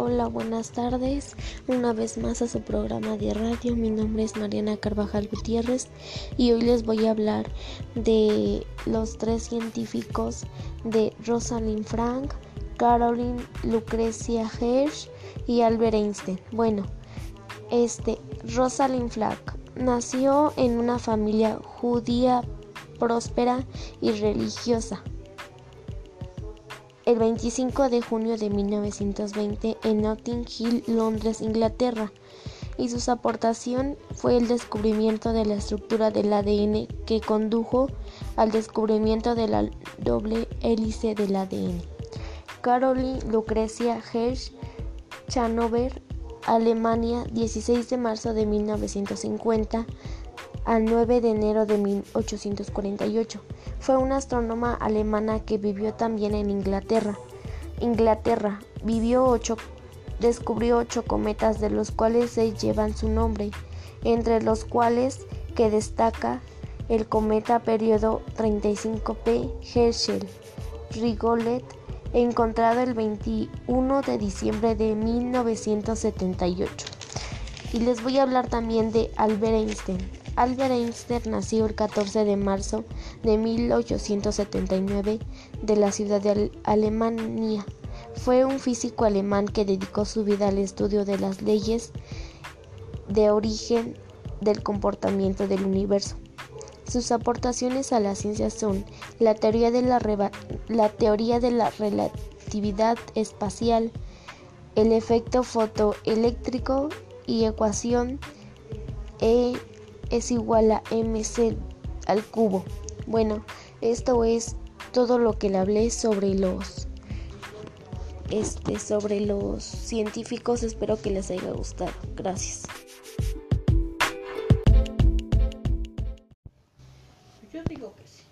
Hola, buenas tardes. Una vez más a su programa de radio. Mi nombre es Mariana Carvajal Gutiérrez y hoy les voy a hablar de los tres científicos de Rosalind Frank, Caroline Lucrecia Hirsch y Albert Einstein. Bueno, este Rosalind Frank nació en una familia judía próspera y religiosa el 25 de junio de 1920 en Notting Hill, Londres, Inglaterra, y su aportación fue el descubrimiento de la estructura del ADN que condujo al descubrimiento de la doble hélice del ADN. Caroline Lucrecia Hirsch, Chanover, Alemania, 16 de marzo de 1950 al 9 de enero de 1848. Fue una astrónoma alemana que vivió también en Inglaterra. Inglaterra vivió ocho, descubrió ocho cometas de los cuales seis llevan su nombre, entre los cuales que destaca el cometa periodo 35P Herschel Rigolet encontrado el 21 de diciembre de 1978. Y les voy a hablar también de Albert Einstein. Albert Einstein nació el 14 de marzo de 1879 de la ciudad de Alemania. Fue un físico alemán que dedicó su vida al estudio de las leyes de origen del comportamiento del universo. Sus aportaciones a la ciencia son la teoría de la, relatividad espacial, el efecto fotoeléctrico y ecuación E es igual a mc al cubo. Bueno, esto es todo lo que le hablé sobre los este sobre los científicos. Espero que les haya gustado. Gracias. Yo digo que sí.